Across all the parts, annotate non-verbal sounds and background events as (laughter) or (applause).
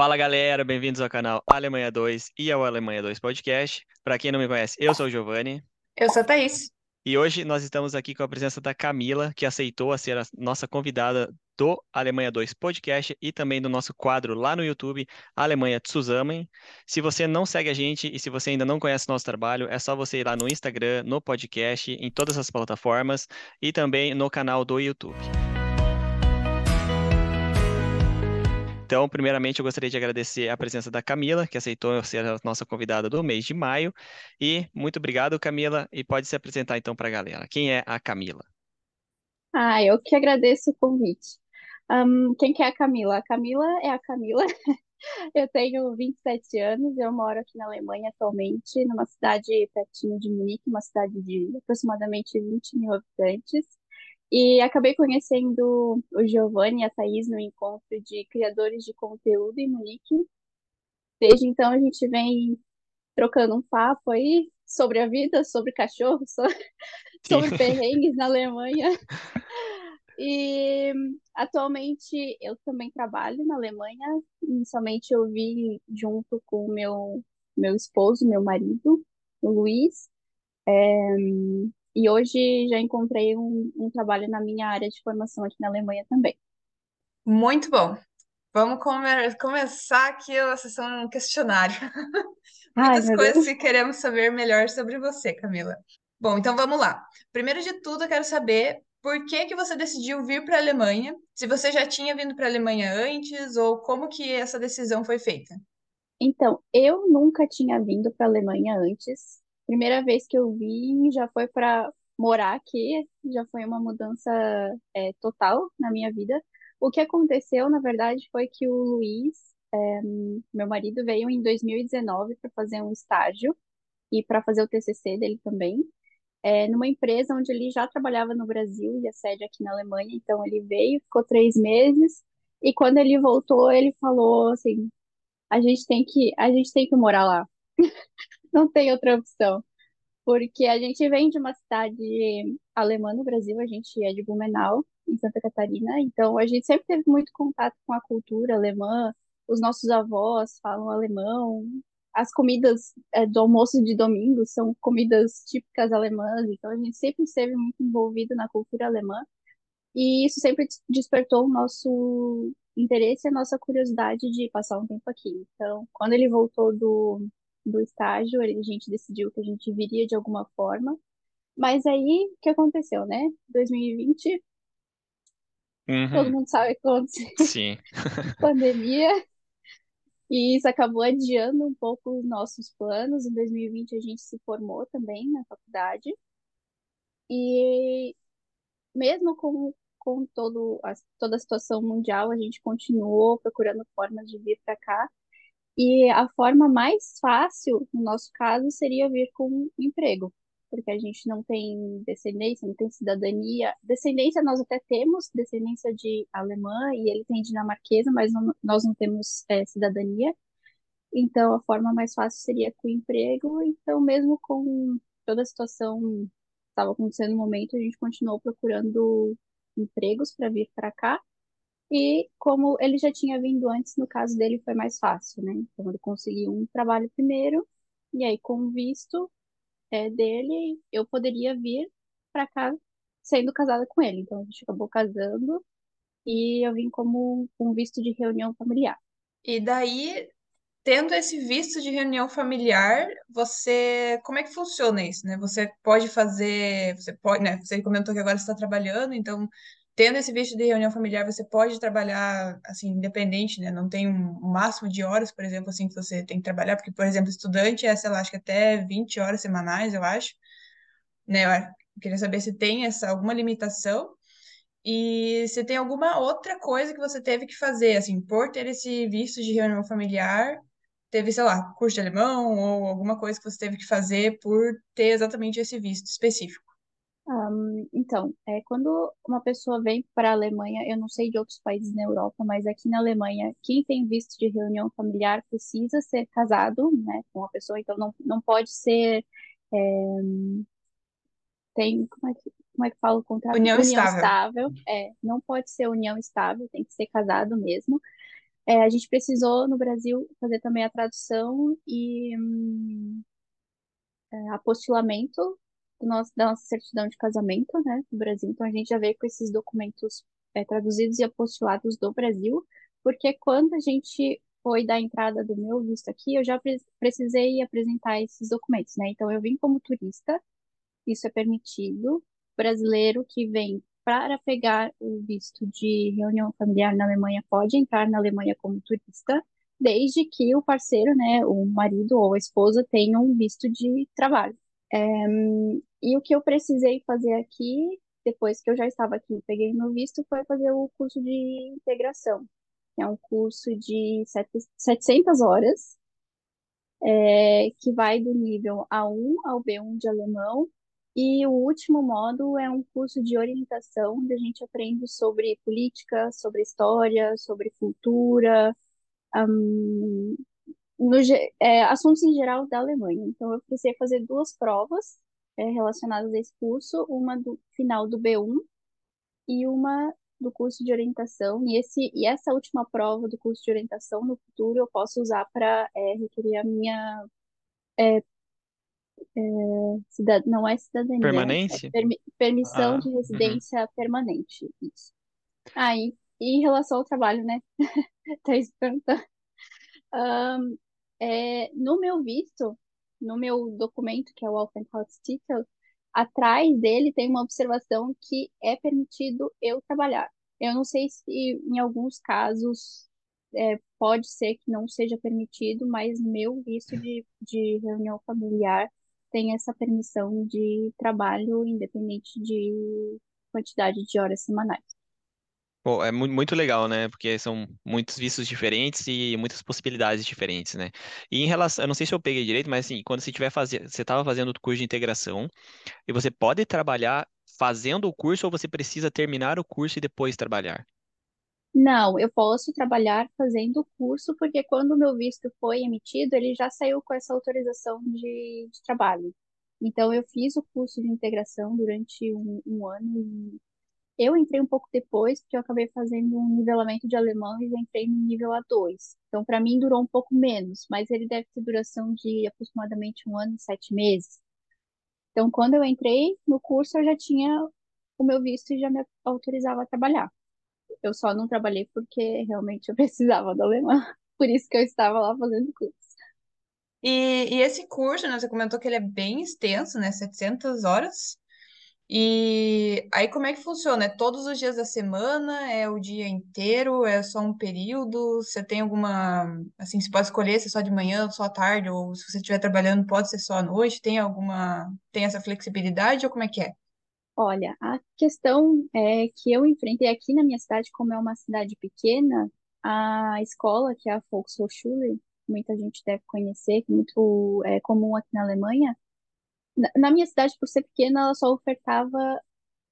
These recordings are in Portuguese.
Fala galera, bem-vindos ao canal Alemanha 2 e ao Alemanha 2 Podcast. Para quem não me conhece, eu sou o Giovanni Eu sou a Thaís. e hoje nós estamos aqui com a presença da Camila, que aceitou a ser a nossa convidada do Alemanha 2 Podcast e também do nosso quadro lá no YouTube, Alemanha Zusammen. Se você não segue a gente e se você ainda não conhece nosso trabalho, é só você ir lá no Instagram, no podcast, em todas as plataformas e também no canal do YouTube. Então, primeiramente, eu gostaria de agradecer a presença da Camila, que aceitou ser a nossa convidada do mês de maio. E muito obrigado, Camila. E pode se apresentar então para a galera. Quem é a Camila? Ah, eu que agradeço o convite. Ahn, quem que é a Camila? A Camila é a Camila. (laughs) Eu tenho 27 anos, eu moro aqui na Alemanha atualmente, numa cidade pertinho de Munique, uma cidade de aproximadamente 20 mil habitantes. E acabei conhecendo o Giovanni e a Thaís no encontro de criadores de conteúdo em Munique. Desde então a gente vem trocando um papo aí sobre a vida, sobre cachorro, (laughs) so- sobre Sim. perrengues na Alemanha. E atualmente eu também trabalho na Alemanha. Inicialmente eu vim junto com o meu, meu esposo, meu marido, o Luiz. É, e hoje já encontrei um, um trabalho na minha área de formação aqui na Alemanha também. Muito bom. Vamos come- começar aqui a sessão questionário. (laughs) Ai, Muitas meu coisas que queremos saber melhor sobre você, Camila. Bom, então vamos lá. Primeiro de tudo, eu quero saber por que que você decidiu vir para a Alemanha? Se você já tinha vindo para a Alemanha antes ou como que essa decisão foi feita? Então, eu nunca tinha vindo para a Alemanha antes. Primeira vez que eu vim já foi para morar aqui, já foi uma mudança é, total na minha vida. O que aconteceu, na verdade, foi que o Luiz, é, meu marido, veio em 2019 para fazer um estágio e para fazer o TCC dele também, é, numa empresa onde ele já trabalhava no Brasil e a sede aqui na Alemanha. Então, ele veio, ficou três meses e quando ele voltou, ele falou assim a gente tem que, a gente tem que morar lá. Não tem outra opção. Porque a gente vem de uma cidade alemã no Brasil, a gente é de Blumenau, em Santa Catarina, então a gente sempre teve muito contato com a cultura alemã, os nossos avós falam alemão, as comidas é, do almoço de domingo são comidas típicas alemãs, então a gente sempre esteve muito envolvido na cultura alemã. E isso sempre des- despertou o nosso interesse e a nossa curiosidade de passar um tempo aqui. Então, quando ele voltou do, do estágio, a gente decidiu que a gente viria de alguma forma. Mas aí, o que aconteceu, né? 2020, todo Uhum, mundo sabe o que aconteceu, sim. (laughs) pandemia, e isso acabou adiando um pouco os nossos planos. Em 2020, a gente se formou também na faculdade. E mesmo com, com todo a, toda a situação mundial, a gente continuou procurando formas de vir para cá. E a forma mais fácil, no nosso caso, seria vir com emprego, porque a gente não tem descendência, não tem cidadania. Descendência nós até temos, descendência de alemã e ele tem dinamarquesa, mas não- nós não temos é, cidadania. Então, a forma mais fácil seria com emprego. Então, mesmo com toda a situação que estava acontecendo no momento, a gente continuou procurando empregos para vir para cá. E como ele já tinha vindo antes, no caso dele foi mais fácil, né? Então, ele conseguiu um trabalho primeiro, e aí, com o visto é, dele, eu poderia vir para cá sendo casada com ele. Então, a gente acabou casando e eu vim como um visto de reunião familiar. E daí, tendo esse visto de reunião familiar, você, como é que funciona isso, né? Você pode fazer, você pode, né? Você comentou que agora está trabalhando, então, tendo esse visto de reunião familiar, você pode trabalhar, assim, independente, né? Não tem um máximo de horas, por exemplo, assim, que você tem que trabalhar, porque, por exemplo, estudante é, sei lá, acho que até 20 horas semanais, eu acho, né? Eu queria saber se tem essa, alguma limitação. E se tem alguma outra coisa que você teve que fazer, assim, por ter esse visto de reunião familiar, teve, sei lá, curso de alemão ou alguma coisa que você teve que fazer por ter exatamente esse visto específico. Ahm, então, é, quando uma pessoa vem para a Alemanha, eu não sei de outros países na Europa, mas aqui na Alemanha, quem tem visto de reunião familiar precisa ser casado, né, com a pessoa, então não, não pode ser, é, tem, como é que, como é que fala o contrato? União União estável. estável, é, não pode ser união estável, tem que ser casado mesmo. É, a gente precisou, no Brasil, fazer também a tradução e hum, é, apostilamento do nosso, da nossa certidão de casamento, né, do Brasil. Então, a gente já veio com esses documentos é, traduzidos e apostilados do Brasil, porque quando a gente foi dar entrada do meu visto aqui, eu já pre precisei apresentar esses documentos, né? Então, eu vim como turista, isso é permitido. Brasileiro que vem para pegar o visto de reunião familiar na Alemanha pode entrar na Alemanha como turista, desde que o parceiro, né, o marido ou a esposa tenham um visto de trabalho. É, e o que eu precisei fazer aqui, depois que eu já estava aqui peguei meu visto, foi fazer o curso de integração, que é um curso de 700 horas, é, que vai do nível A1 ao B1 de alemão, e o último módulo é um curso de orientação, onde a gente aprende sobre política, sobre história, sobre cultura, um, no, é, assuntos em geral da Alemanha. Então, eu precisei fazer duas provas é, relacionadas a esse curso, uma do final do B1 e uma do curso de orientação. E, esse, e essa última prova do curso de orientação, no futuro, eu posso usar para é, requerer a minha é, é, cidad... não é cidadania, Permanência? é permi... permissão Ah, de uhum. residência permanente. Isso. Aí, e em relação ao trabalho, né? (laughs) Tá perguntando. Ahn, é, no meu visto, no meu documento, que é o Aufenthaltstitel, atrás dele tem uma observação que é permitido eu trabalhar. Eu não sei se em alguns casos é, pode ser que não seja permitido, mas meu visto de, de reunião familiar tem essa permissão de trabalho independente de quantidade de horas semanais. Pô, é mu- muito legal, né? Porque são muitos vistos diferentes e muitas possibilidades diferentes, né? E em relação, eu não sei se eu peguei direito, mas assim, quando você tiver fazendo, você estava fazendo o curso de integração e você pode trabalhar fazendo o curso ou você precisa terminar o curso e depois trabalhar? Não, eu posso trabalhar fazendo o curso, porque quando o meu visto foi emitido, ele já saiu com essa autorização de, de trabalho. Então, eu fiz o curso de integração durante um, um ano. e Eu entrei um pouco depois, porque eu acabei fazendo um nivelamento de alemão e já entrei no nível A2. Então, para mim, durou um pouco menos, mas ele deve ter duração de aproximadamente um ano e sete meses. Então, quando eu entrei no curso, eu já tinha o meu visto e já me autorizava a trabalhar. Eu só não trabalhei porque realmente eu (laughs) precisava do alemão. Por isso que eu estava lá fazendo curso. E, e esse curso, né, você comentou que ele é bem extenso, né? 700 horas. E aí, como é que funciona? É todos os dias da semana? É o dia inteiro? É só um período? Você tem alguma. Assim, você pode escolher se é só de manhã, só à tarde, ou se você estiver trabalhando, pode ser só à noite? Tem alguma. Tem essa flexibilidade ou como é que é? Olha, a questão é que eu enfrentei aqui na minha cidade, como é uma cidade pequena, a escola, que é a Volkshochschule, muita gente deve conhecer, que é muito é, comum aqui na Alemanha, na, minha cidade, por ser pequena, ela só ofertava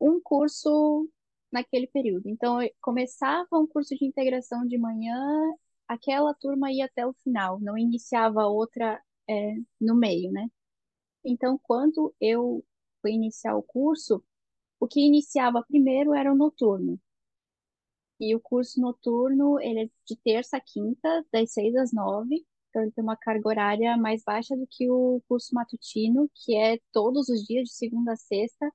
um curso naquele período. Então, começava um curso de integração de manhã, aquela turma ia até o final, não iniciava outra é, no meio, né? Então, quando eu fui iniciar o curso, o que iniciava primeiro era o noturno. E o curso noturno, ele é de terça a quinta, das seis às nove. Então, ele tem uma carga horária mais baixa do que o curso matutino, que é todos os dias, de segunda a sexta,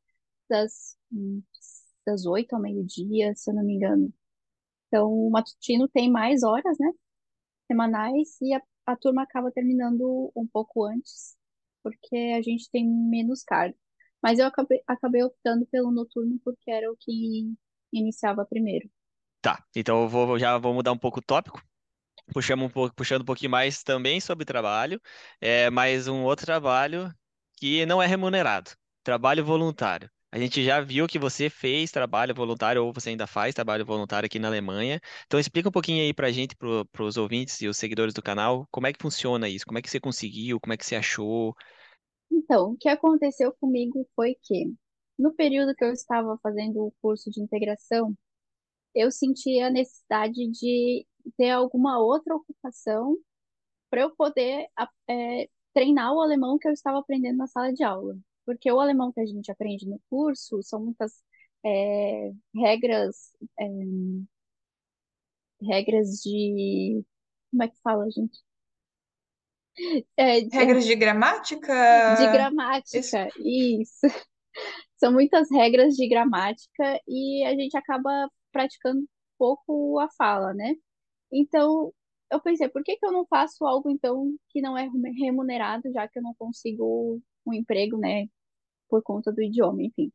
das, hum, das oito ao meio-dia, se eu não me engano. Então, o matutino tem mais horas, né, semanais, e a, a turma acaba terminando um pouco antes, porque a gente tem menos carga. Mas eu acabei, acabei optando pelo noturno porque era o que iniciava primeiro. Tá, então eu vou, já vou mudar um pouco o tópico. Puxamos um pouco, puxando um pouquinho mais também sobre trabalho, é, mas um outro trabalho que não é remunerado, trabalho voluntário. A gente já viu que você fez trabalho voluntário, ou você ainda faz trabalho voluntário aqui na Alemanha. Então explica um pouquinho aí pra gente, para os ouvintes e os seguidores do canal, como é que funciona isso? Como é que você conseguiu? Como é que você achou? Então, o que aconteceu comigo foi que, no período que eu estava fazendo o curso de integração, eu senti a necessidade de ter alguma outra ocupação para eu poder é, treinar o alemão que eu estava aprendendo na sala de aula. Porque o alemão que a gente aprende no curso são muitas é, regras, é, regras de. Como é que fala, gente? É, é, Regras de gramática? de Isso. gramática, isso. (laughs) São muitas regras de gramática e a gente acaba praticando pouco a fala, né? Então, eu pensei, por que que eu não faço algo então que não é remunerado, já que eu não consigo um emprego, né, por conta do idioma, enfim.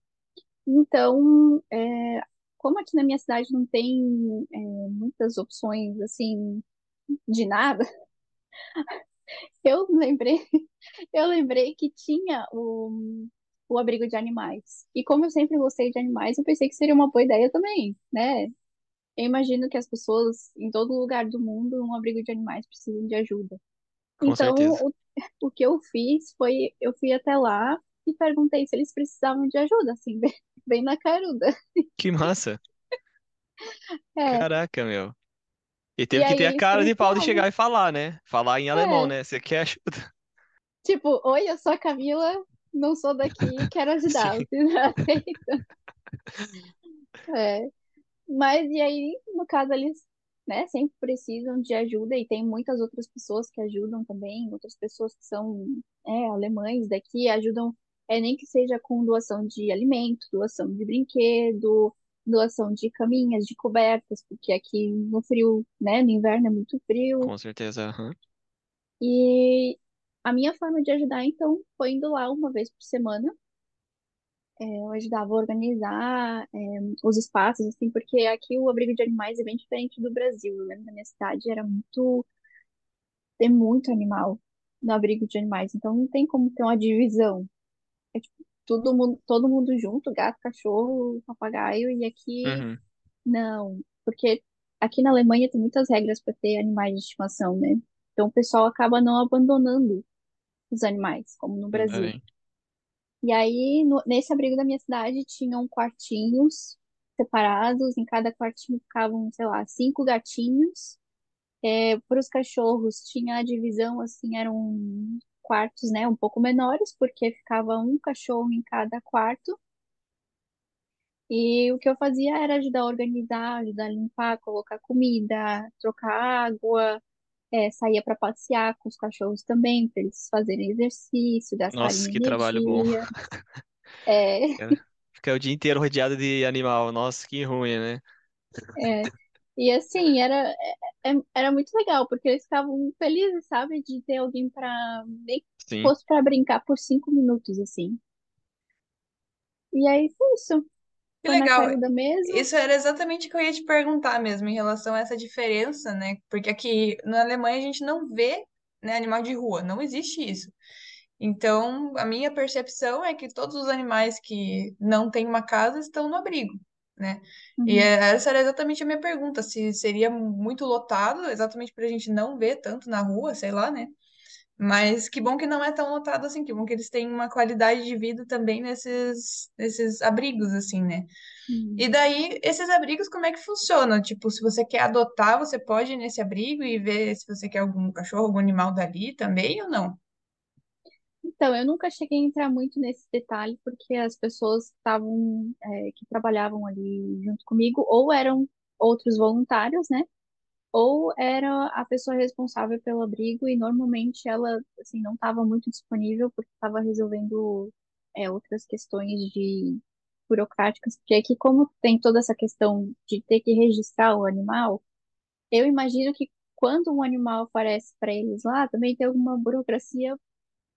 Então, é, como aqui na minha cidade não tem é, muitas opções assim de nada, (laughs) eu lembrei, (laughs) eu lembrei que tinha o, o abrigo de animais. E como eu sempre gostei de animais, eu pensei que seria uma boa ideia também, né? Eu imagino que as pessoas em todo lugar do mundo, um abrigo de animais, precisam de ajuda. Com Então, o, o que eu fiz foi, eu fui até lá e perguntei se eles precisavam de ajuda, assim, (laughs) bem, bem na caruda. Que massa. É, Caraca, meu. E e teve que aí ter a cara de pau de chegar e falar, né? Falar em alemão, É, né? Você quer ajuda? tipo, oi, eu sou a Camila, não sou daqui, quero (laughs) ajudar, vocês (laughs) aceitam? É. Mas e aí, no caso, eles, né, sempre precisam de ajuda e tem muitas outras pessoas que ajudam também, outras pessoas que são, é, alemães daqui, ajudam, é, nem que seja com doação de alimento, doação de brinquedo, doação de caminhas, de cobertas, porque aqui no frio, né, no inverno é muito frio. Com certeza. aham. E a minha forma de ajudar, então, foi indo lá uma vez por semana Eu ajudava a organizar é, os espaços, assim, porque aqui o abrigo de animais é bem diferente do Brasil. Eu lembro da minha cidade era muito, tem muito animal no abrigo de animais, então não tem como ter uma divisão. É tipo, todo mundo, todo mundo junto, gato, cachorro, papagaio, e aqui Uhum. não, porque aqui na Alemanha tem muitas regras para ter animais de estimação, né? Então o pessoal acaba não abandonando os animais, como no Ainda Brasil. bem. E aí, no- nesse abrigo da minha cidade, tinham quartinhos separados. Em cada quartinho ficavam, sei lá, cinco gatinhos. É, para os cachorros, tinha a divisão, assim, eram quartos, né, um pouco menores, porque ficava um cachorro em cada quarto. E o que eu fazia era ajudar a organizar, ajudar a limpar, colocar comida, trocar água. É, saía para passear com os cachorros também, para eles fazerem exercício, gastarem Nossa, que trabalho bom. energia. (laughs) É, Fica fica o dia inteiro rodeado de animal. Nossa, que ruim, né? É, e assim, era, é- é- era muito legal, porque eles ficavam felizes, sabe, de ter alguém pra, nem que fosse pra brincar por cinco minutos, assim. E aí foi isso. Que Foi legal. Isso era exatamente o que eu ia te perguntar mesmo, em relação a essa diferença, né? Porque aqui na Alemanha a gente não vê, né, animal de rua, não existe isso. Então, a minha percepção é que todos os animais que não têm uma casa estão no abrigo, né? E Uhum. é- essa era exatamente a minha pergunta, se seria muito lotado, exatamente para a gente não ver tanto na rua, sei lá, né? Mas que bom que não é tão lotado assim, que bom que eles têm uma qualidade de vida também nesses, nesses abrigos, assim, né? Uhum. E daí, esses abrigos, como é que funcionam? Tipo, se você quer adotar, você pode ir nesse abrigo e ver se você quer algum cachorro, algum animal dali também ou não? Então, eu nunca cheguei a entrar muito nesse detalhe, porque as pessoas estavam, é, que trabalhavam ali junto comigo, ou eram outros voluntários, né? Ou era a pessoa responsável pelo abrigo e normalmente ela assim não estava muito disponível porque estava resolvendo é, outras questões de burocráticas. Porque aqui como tem toda essa questão de ter que registrar o animal eu imagino que quando um animal aparece para eles lá também tem alguma burocracia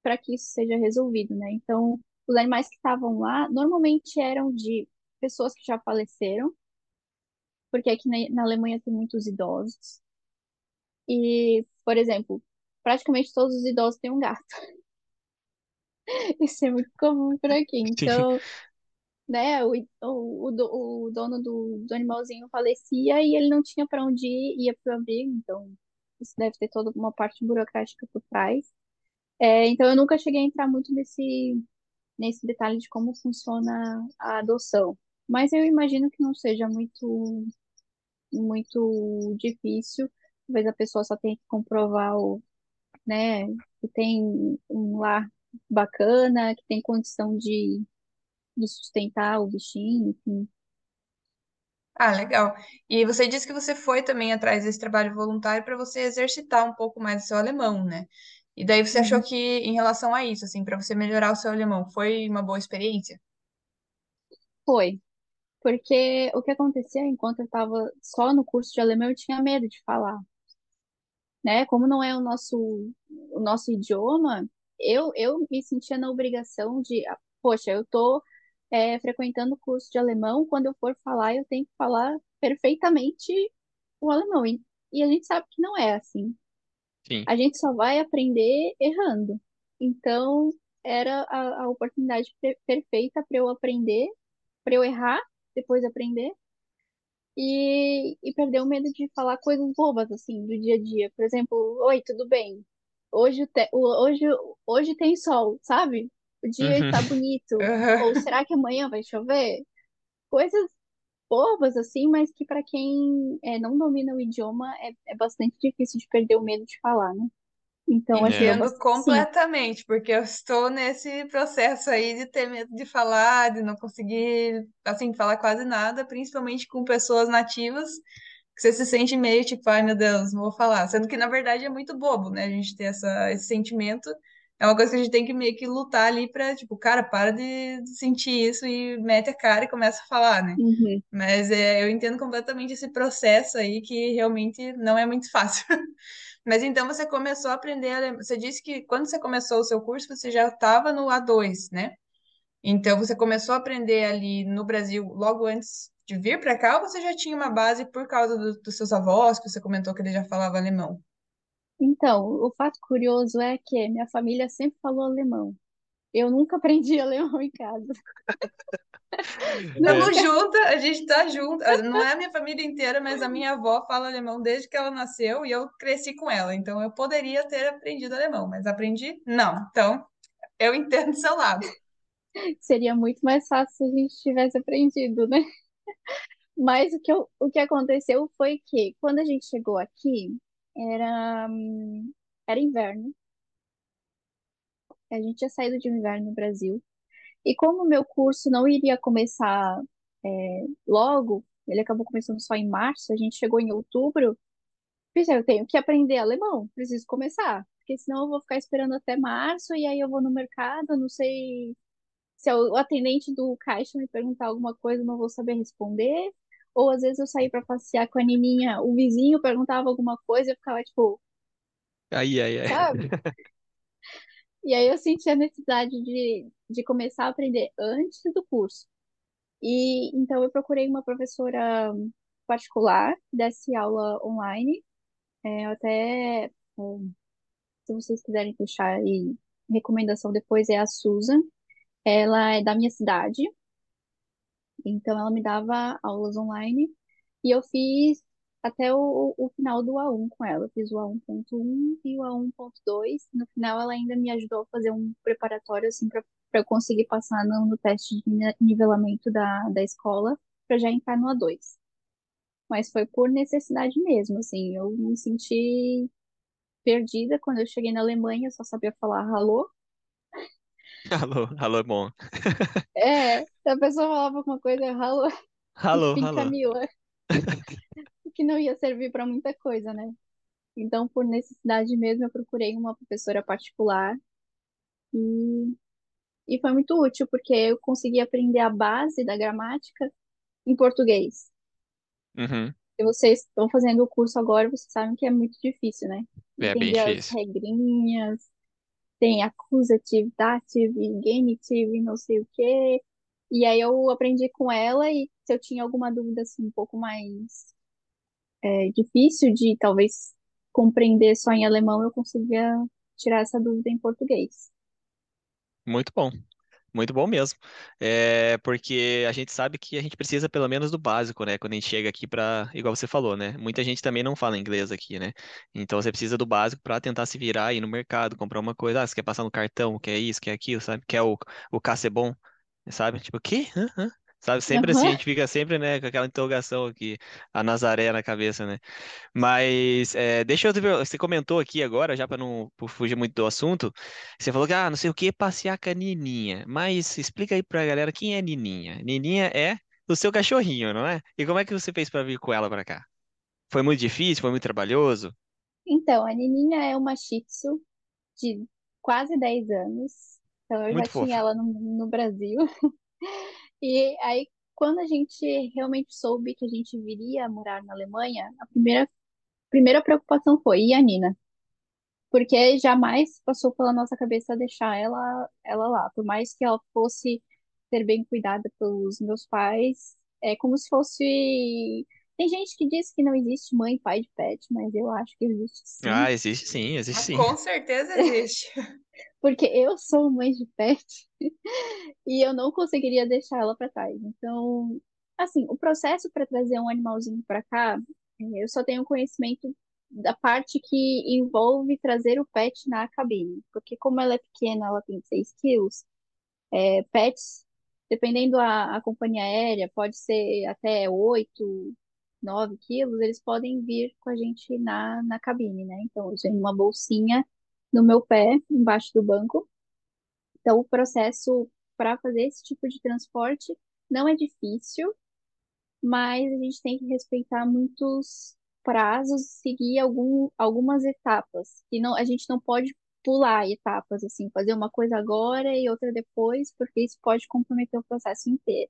para que isso seja resolvido né? Então os animais que estavam lá normalmente eram de pessoas que já faleceram porque aqui na, na Alemanha tem muitos idosos E, por exemplo, praticamente todos os idosos têm um gato. (laughs) Isso é muito comum por aqui. Então, né, o, o, o, do- o dono do, do animalzinho falecia e ele não tinha para onde ir, ia pro abrigo. Então, isso deve ter toda uma parte burocrática por trás. É, então, eu nunca cheguei a entrar muito nesse, nesse detalhe de como funciona a adoção. Mas eu imagino que não seja muito, muito difícil. Talvez a pessoa só tenha que comprovar o né, que tem um lar bacana, que tem condição de, de sustentar o bichinho, enfim. Ah, legal. E você disse que você foi também atrás desse trabalho voluntário para você exercitar um pouco mais o seu alemão, né? E daí você achou que, em relação a isso, assim, para você melhorar o seu alemão, foi uma boa experiência? Foi. Porque o que acontecia enquanto eu estava só no curso de alemão, eu tinha medo de falar, né? Como não é o nosso, o nosso idioma, eu, eu me sentia na obrigação de, ah, poxa, eu tô é, frequentando o curso de alemão, quando eu for falar, eu tenho que falar perfeitamente o alemão. E, e a gente sabe que não é assim. Sim. A gente só vai aprender errando. Então, era a, a oportunidade pe- perfeita para eu aprender, para eu errar, depois aprender e, e perder o medo de falar coisas bobas, assim, do dia a dia. Por exemplo, oi, tudo bem? Hoje, te- hoje, hoje tem sol, sabe? O dia Uhum. está bonito. Ou Aham. será que amanhã vai chover? Coisas bobas, assim, mas que para quem é, não domina o idioma é, é bastante difícil de perder o medo de falar, né? Então É. Entendo completamente, porque eu estou nesse processo aí de ter medo de falar, de não conseguir, assim, falar quase nada, principalmente com pessoas nativas, que você se sente meio tipo, ai meu Deus, não vou falar. Sendo que, na verdade, é muito bobo, né? A gente ter essa, esse sentimento. É uma coisa que a gente tem que meio que lutar ali pra, tipo, cara, para de de sentir isso e mete a cara e começa a falar, né? Uhum. Mas é, eu entendo completamente esse processo aí que realmente não é muito fácil. (laughs) Mas então você começou a aprender alemão. Você disse que quando você começou o seu curso, você já estava no A2, né? Então você começou a aprender ali no Brasil logo antes de vir para cá, ou você já tinha uma base por causa do- dos seus avós, que você comentou que ele já falava alemão? Então, o fato curioso é que minha família sempre falou alemão. Eu nunca aprendi alemão (laughs) em casa. É. Tamo Nunca. junto, a gente tá junto. Não é a minha família inteira, mas a minha avó fala alemão desde que ela nasceu e eu cresci com ela. Então eu poderia ter aprendido alemão, mas aprendi? Não. Então eu entendo do seu lado. Seria muito mais fácil se a gente tivesse aprendido, né? Mas o que, eu- o que aconteceu foi que quando a gente chegou aqui, era, hum, era inverno. A gente tinha saído de um inverno no Brasil. E como o meu curso não iria começar é, logo, ele acabou começando só em março, a gente chegou em outubro. Pensei, eu tenho que aprender alemão, preciso começar, porque senão eu vou ficar esperando até março e aí eu vou no mercado, não sei se o atendente do caixa me perguntar alguma coisa, eu não vou saber responder. Ou às vezes eu saí para passear com a Nininha, o vizinho perguntava alguma coisa e eu ficava tipo, Ai, ai, ai. sabe? (laughs) E aí eu senti a necessidade de, de começar a aprender antes do curso. E então eu procurei uma professora particular que desse aula online. É, até, é, se vocês quiserem deixar aí recomendação depois, é a Susan. Ela é da minha cidade, então ela me dava aulas online e eu fiz até o, o final do A1 com ela. Eu fiz o A1.1 e o A1.2. No final ela ainda me ajudou a fazer um preparatório assim para eu conseguir passar no, no teste de ni- nivelamento da, da escola para já entrar no A2. Mas foi por necessidade mesmo, assim, eu me senti perdida quando eu cheguei na Alemanha, eu só sabia falar alô. (laughs) Alô, alô, é bom. (laughs) É, se a pessoa falava alguma coisa, alô, Alô, (laughs) alô. Camila, que não ia servir para muita coisa, né? Então, por necessidade mesmo, eu procurei uma professora particular e, e foi muito útil, porque eu consegui aprender a base da gramática em português. Uhum. Se vocês estão fazendo o curso agora, vocês sabem que é muito difícil, né? É bem Entender as difícil. regrinhas, tem accusative, dative, genitive, não sei o quê. E aí eu aprendi com ela e se eu tinha alguma dúvida assim um pouco mais é, difícil de talvez compreender só em alemão, eu conseguia tirar essa dúvida em português. Muito bom. Muito bom mesmo. É porque a gente sabe que a gente precisa pelo menos do básico, né? Quando a gente chega aqui para, igual você falou, né? Muita gente também não fala inglês aqui, né? Então você precisa do básico para tentar se virar aí no mercado, comprar uma coisa. Ah, você quer passar no cartão, quer isso, quer aquilo, sabe? Quer o, o bom, sabe? Tipo, o quê? Hã? Sabe? Sempre assim, a gente fica sempre, né, com aquela interrogação aqui, a Nazaré na cabeça, né? Mas é, deixa eu te ver, você comentou aqui agora, já para não por fugir muito do assunto, você falou que, ah, não sei o que, passear com a Nininha. Mas explica aí pra galera quem é Nininha. Nininha é do seu cachorrinho, não é? E como é que você fez para vir com ela para cá? Foi muito difícil? Foi muito trabalhoso? Então, a Nininha é uma Shih Tzu de quase 10 anos. Então, eu já Muito tinha fofa. ela no, no Brasil. (laughs) E aí, quando a gente realmente soube que a gente viria morar na Alemanha, a primeira, primeira preocupação foi, e a Nina? Porque jamais passou pela nossa cabeça deixar ela, ela lá. Por mais que ela fosse ser bem cuidada pelos meus pais, é como se fosse. Tem gente que diz que não existe mãe e pai de pet, mas eu acho que existe sim. Ah, existe sim, existe Mas sim. com certeza existe. (laughs) Porque eu sou mãe de pet (laughs) e eu não conseguiria deixar ela para trás. Então, assim, o processo para trazer um animalzinho para cá, eh, eu só tenho conhecimento da parte que envolve trazer o pet na cabine. Porque como ela é pequena, ela tem 6 quilos, é, pets, dependendo a, a companhia aérea, pode ser até 8, 9 quilos, eles podem vir com a gente na, na cabine, né? Então, eu tenho uma bolsinha no meu pé, embaixo do banco. Então, o processo para fazer esse tipo de transporte não é difícil, mas a gente tem que respeitar muitos prazos, seguir algum, algumas etapas, que não, a gente não pode pular etapas, assim, fazer uma coisa agora e outra depois, porque isso pode comprometer o processo inteiro.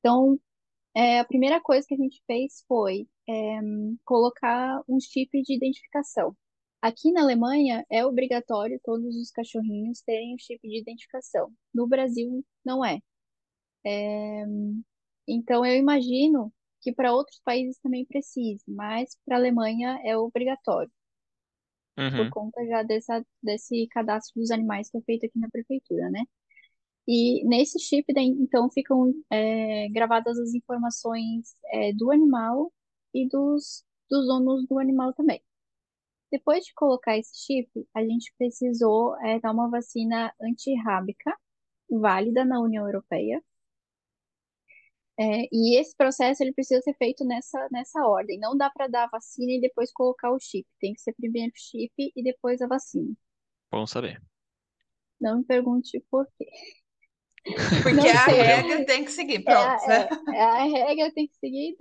Então, é, a primeira coisa que a gente fez foi é, colocar um chip de identificação. Aqui na Alemanha é obrigatório todos os cachorrinhos terem um chip de identificação. No Brasil não é. É, Então eu imagino que para outros países também precise, mas para a Alemanha é obrigatório, por Uhum. conta já dessa, desse cadastro dos animais que é feito aqui na prefeitura, né? E nesse chip, então, ficam é, gravadas as informações é, do animal e dos, dos donos do animal também. Depois de colocar esse chip, a gente precisou é, dar uma vacina antirrábica válida na União Europeia. É, e esse processo ele precisa ser feito nessa, nessa ordem. Não dá para dar a vacina e depois colocar o chip. Tem que ser primeiro o chip e depois a vacina. Bom saber. Não me pergunte por quê. (laughs) Porque Não a sei. regra tem que seguir, É pronto, né? é, é a regra tem que seguir.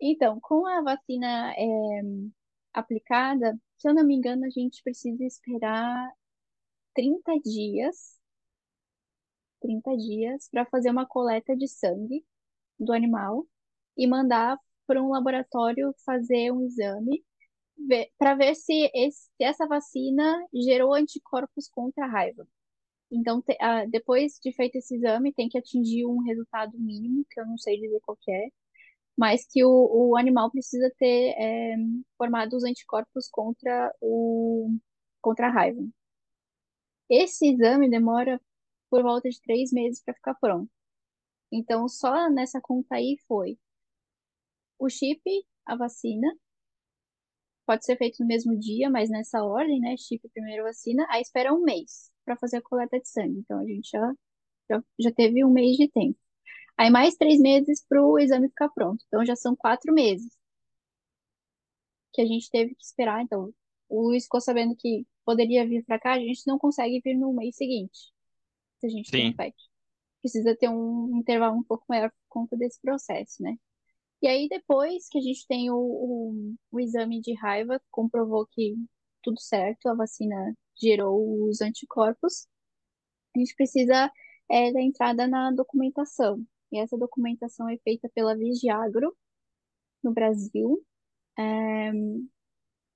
Então, com a vacina é, aplicada, se eu não me engano, a gente precisa esperar 30 dias, 30 dias para fazer uma coleta de sangue do animal e mandar para um laboratório fazer um exame para ver se, esse- se essa vacina gerou anticorpos contra a raiva. Então, te- ah, depois de feito esse exame, tem que atingir um resultado mínimo, que eu não sei dizer qual é, mas que o, o animal precisa ter é, formado os anticorpos contra o contra a raiva. Esse exame demora por volta de três meses para ficar pronto. Então, só nessa conta aí foi o chip, a vacina, pode ser feito no mesmo dia, mas nessa ordem, né? Chip, primeiro vacina, aí espera um mês para fazer a coleta de sangue. Então, a gente já, já, já teve um mês de tempo. Aí mais três meses para o exame ficar pronto. Então já são quatro meses que a gente teve que esperar. Então o Luiz ficou sabendo que poderia vir para cá, a gente não consegue vir no mês seguinte, se a gente tem Sim. pet. Precisa ter um intervalo um pouco maior por conta desse processo, né? E aí depois que a gente tem o, o, o exame de raiva, comprovou que tudo certo, a vacina gerou os anticorpos, a gente precisa é, da entrada na documentação. E essa documentação é feita pela Vigiagro, no Brasil. É,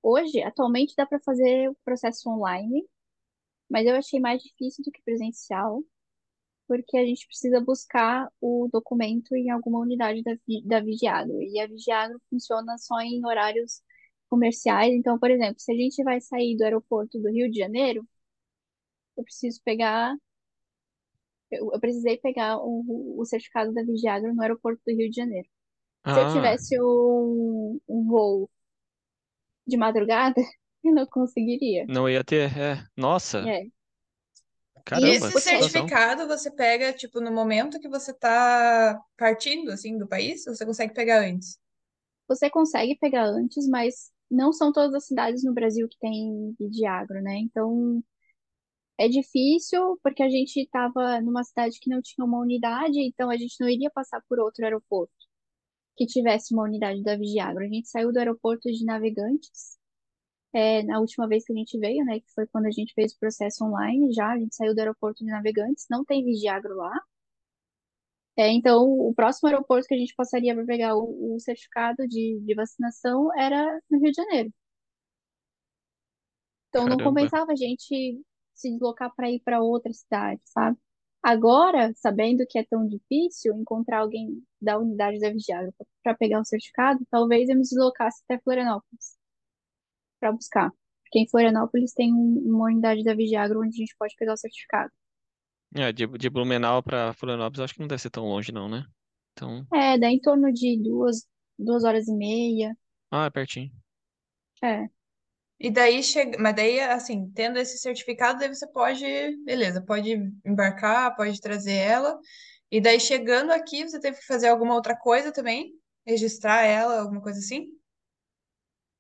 hoje, atualmente, dá para fazer o processo online, mas eu achei mais difícil do que presencial, porque a gente precisa buscar o documento em alguma unidade da, da Vigiagro. E a Vigiagro funciona só em horários comerciais. Então, por exemplo, se a gente vai sair do aeroporto do Rio de Janeiro, eu preciso pegar eu, eu precisei pegar o, o certificado da Vigiagro no aeroporto do Rio de Janeiro. Se eu Ah, tivesse um, um voo de madrugada, (laughs) eu não conseguiria. não ia ter. É. Nossa, É. E caramba, Esse certificado você pega, tipo, no momento que você tá partindo, assim, do país, ou você consegue pegar antes? você consegue pegar antes, mas não são todas as cidades no Brasil que têm Vigiagro, né? Então, É difícil porque a gente estava numa cidade que não tinha uma unidade, então a gente não iria passar por outro aeroporto que tivesse uma unidade da Vigiagro. A gente saiu do aeroporto de Navegantes, é, na última vez que a gente veio, né, que foi quando a gente fez o processo online já, a gente saiu do aeroporto de Navegantes, não tem Vigiagro lá. É, então, o próximo aeroporto que a gente passaria para pegar o, o certificado de, de vacinação era no Rio de Janeiro. Então, não Caramba. compensava a gente se deslocar para ir para outra cidade, sabe? Agora, sabendo que é tão difícil encontrar alguém da unidade da Vigiagro para pegar o certificado, talvez eu me deslocasse até Florianópolis para buscar. Porque em Florianópolis tem um- uma unidade da Vigiagro onde a gente pode pegar o certificado. É, de, de Blumenau pra Florianópolis, acho que não deve ser tão longe, não, né? Então, É, dá em torno de duas, duas horas e meia. ah, é pertinho. É, E daí chega, mas daí assim, tendo esse certificado, daí você pode, beleza, pode embarcar, pode trazer ela. E daí chegando aqui, você teve que fazer alguma outra coisa também? Registrar ela, alguma coisa assim?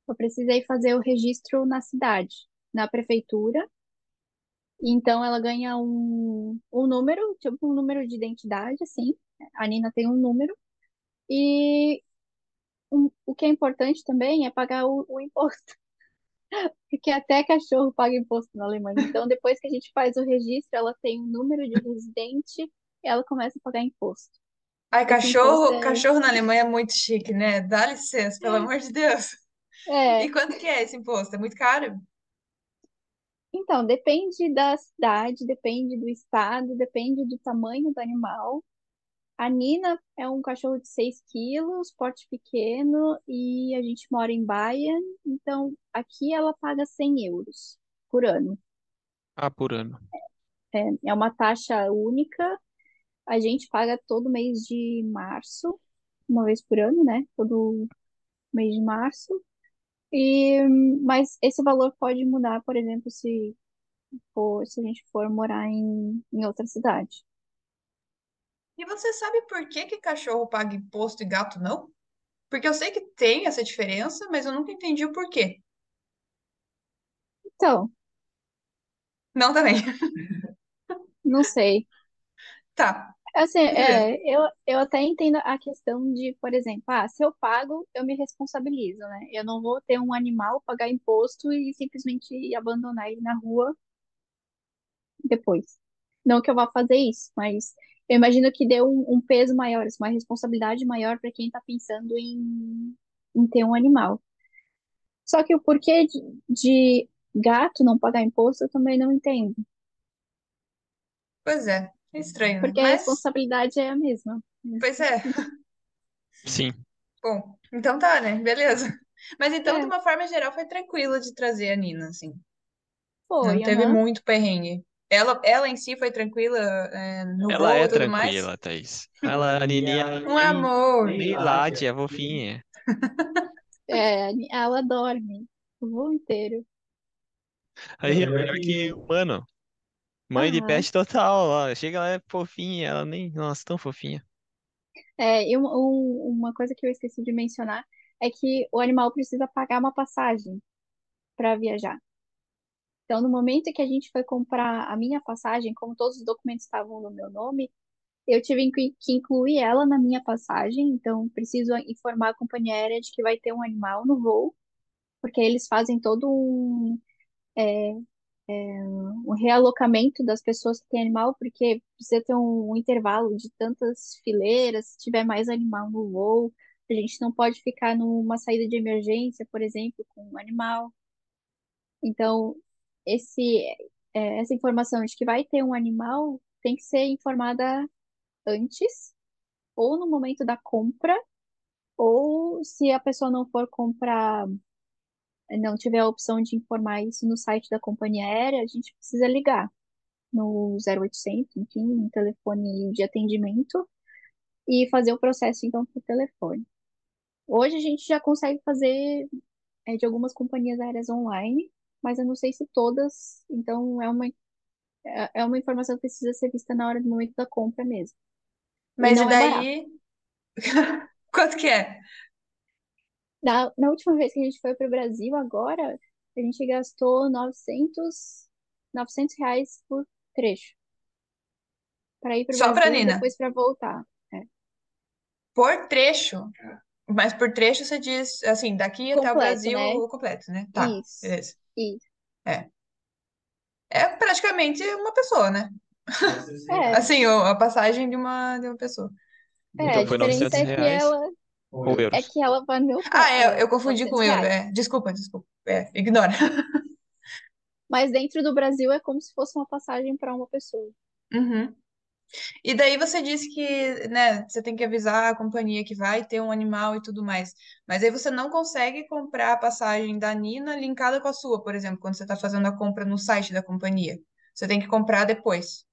eu precisei fazer o registro na cidade, na prefeitura. Então ela ganha um, um número, tipo um número de identidade, assim. A Nina tem um número. E um- o que é importante também é pagar o, o imposto. Porque até cachorro paga imposto na Alemanha. Então, depois que a gente faz o registro, ela tem um número de residente e ela começa a pagar imposto. Ai, Esse imposto cachorro, é. cachorro na Alemanha é muito chique, né? Dá licença, pelo amor de Deus. É, E quanto que é esse imposto? É muito caro? então, depende da cidade, depende do estado, depende do tamanho do animal. A Nina é um cachorro de 6 quilos, porte pequeno, e a gente mora em Bayern, então aqui ela paga 100 euros por ano. Ah, por ano. É, é uma taxa única, a gente paga todo mês de março, uma vez por ano, né? Todo mês de março. E, mas esse valor pode mudar, por exemplo, se for, se a gente for morar em, em outra cidade. E você sabe por que que cachorro paga imposto e gato não? Porque eu sei que tem essa diferença, mas eu nunca entendi o porquê. Então, Não também. (laughs) não sei. Tá, Assim, beleza. é, eu, eu até entendo a questão de, por exemplo, ah, se eu pago, eu me responsabilizo, né? Eu não vou ter um animal, pagar imposto e simplesmente abandonar ele na rua depois. Não que eu vá fazer isso, mas eu imagino que dê um, um peso maior, assim, uma responsabilidade maior para quem está pensando em, em ter um animal. Só que o porquê de, de gato não pagar imposto eu também não entendo, Pois é, é estranho, né? porque a Mas, responsabilidade é a mesma. pois é. Sim. Bom, então tá, né? Beleza. Mas então, de É, uma forma geral, foi tranquilo de trazer a Nina, assim. Não foi, teve aham. muito perrengue. Ela, ela em si foi tranquila, é, no Ela voo é e tudo mais. tranquila, Thaís. Ela, a Nininha, Um nem, amor. nem late, é fofinha. (laughs) É, ela dorme o voo inteiro. Aí é melhor que humano. Mãe de Aham. pet total, ó. Chega lá, é fofinha, ela nem. Nossa, tão fofinha. É, e um- um- uma coisa que eu esqueci de mencionar é que o animal precisa pagar uma passagem para viajar. Então, no momento que a gente foi comprar a minha passagem, como todos os documentos estavam no meu nome, eu tive que incluir ela na minha passagem. Então, preciso informar a companhia aérea de que vai ter um animal no voo, porque eles fazem todo um, é, um realocamento das pessoas que têm animal, porque precisa ter um, um intervalo de tantas fileiras, se tiver mais animal no voo. A gente não pode ficar numa saída de emergência, por exemplo, com um animal. Então, esse, é, essa informação de que vai ter um animal tem que ser informada antes, ou no momento da compra, ou se a pessoa não for comprar, não tiver a opção de informar isso no site da companhia aérea, a gente precisa ligar no 0800, enfim, um telefone de atendimento, e fazer o processo então por telefone. Hoje a gente já consegue fazer é, de algumas companhias aéreas online, mas eu não sei se todas, então é uma, é é uma informação que precisa ser vista na hora do momento da compra mesmo. E Mas e não é barato. daí, (laughs) quanto que é? Na, na última vez que a gente foi para o Brasil, agora, a gente gastou 900 900 reais por trecho. Para ir para o Só pra e Nina. depois para voltar. Por trecho. Mas por trecho você diz, assim, daqui até o Completo, Brasil, né? o completo, né? Tá, Isso. beleza. Isso. É praticamente uma pessoa, né? É, (laughs) Assim, a passagem de uma, de uma pessoa. é, Então a foi diferença 900 é que reais ela ou é euros? que ela vai no meu Ah, é, é, eu confundi com 900 euro. É, desculpa, desculpa. É, ignora. Mas dentro do Brasil é como se fosse uma passagem para uma pessoa. Uhum. E daí você disse que, né, você tem que avisar a companhia que vai ter um animal e tudo mais. Mas aí você não consegue comprar a passagem da Nina linkada com a sua, por exemplo, quando você está fazendo a compra no site da companhia. Você tem que comprar depois.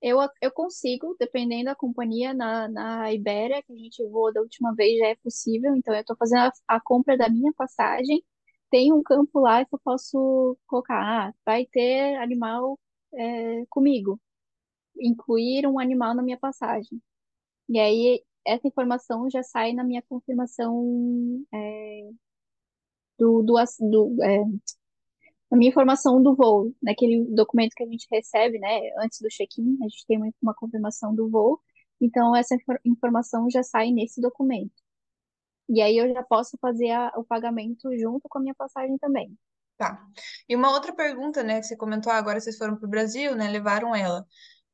Eu, eu consigo, dependendo da companhia, na, na Ibéria, que a gente voou da última vez, já é possível. Então, eu estou fazendo a, a compra da minha passagem. Tem um campo lá que eu posso colocar, ah, vai ter animal é, comigo. Incluir um animal na minha passagem. E aí, essa informação já sai na minha confirmação é, do, do, do, é, na minha informação do voo, naquele documento que a gente recebe, né, antes do check-in, a gente tem uma, uma confirmação do voo, então essa infor- informação já sai nesse documento. E aí eu já posso fazer a- o pagamento junto com a minha passagem também. Tá. E uma outra pergunta, né, que você comentou, agora vocês foram para o Brasil, né, levaram ela.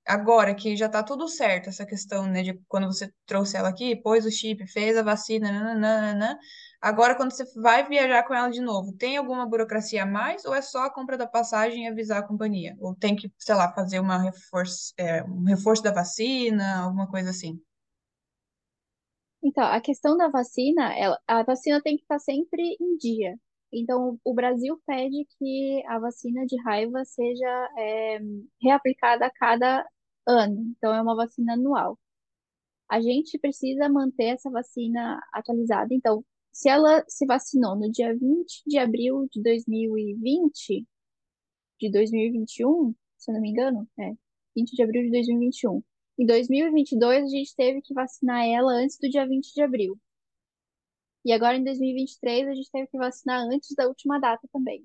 Agora que já tá tudo certo, essa questão, né, de quando você trouxe ela aqui, pôs o chip, fez a vacina, nananana, agora quando você vai viajar com ela de novo, tem alguma burocracia a mais ou é só a compra da passagem e avisar a companhia? Ou tem que, sei lá, fazer uma reforço, é, um reforço da vacina, alguma coisa assim? Então, a questão da vacina, ela, a vacina tem que estar sempre em dia. Então, o Brasil pede que a vacina de raiva seja é, reaplicada a cada ano. Então, é uma vacina anual. A gente precisa manter essa vacina atualizada. Então, se ela se vacinou no dia 20 de abril de 2020, de 2021, se eu não me engano, é, 20 de abril de 2021. Em 2022, a gente teve que vacinar ela antes do dia 20 de abril. E agora, em 2023, a gente teve que vacinar antes da última data também.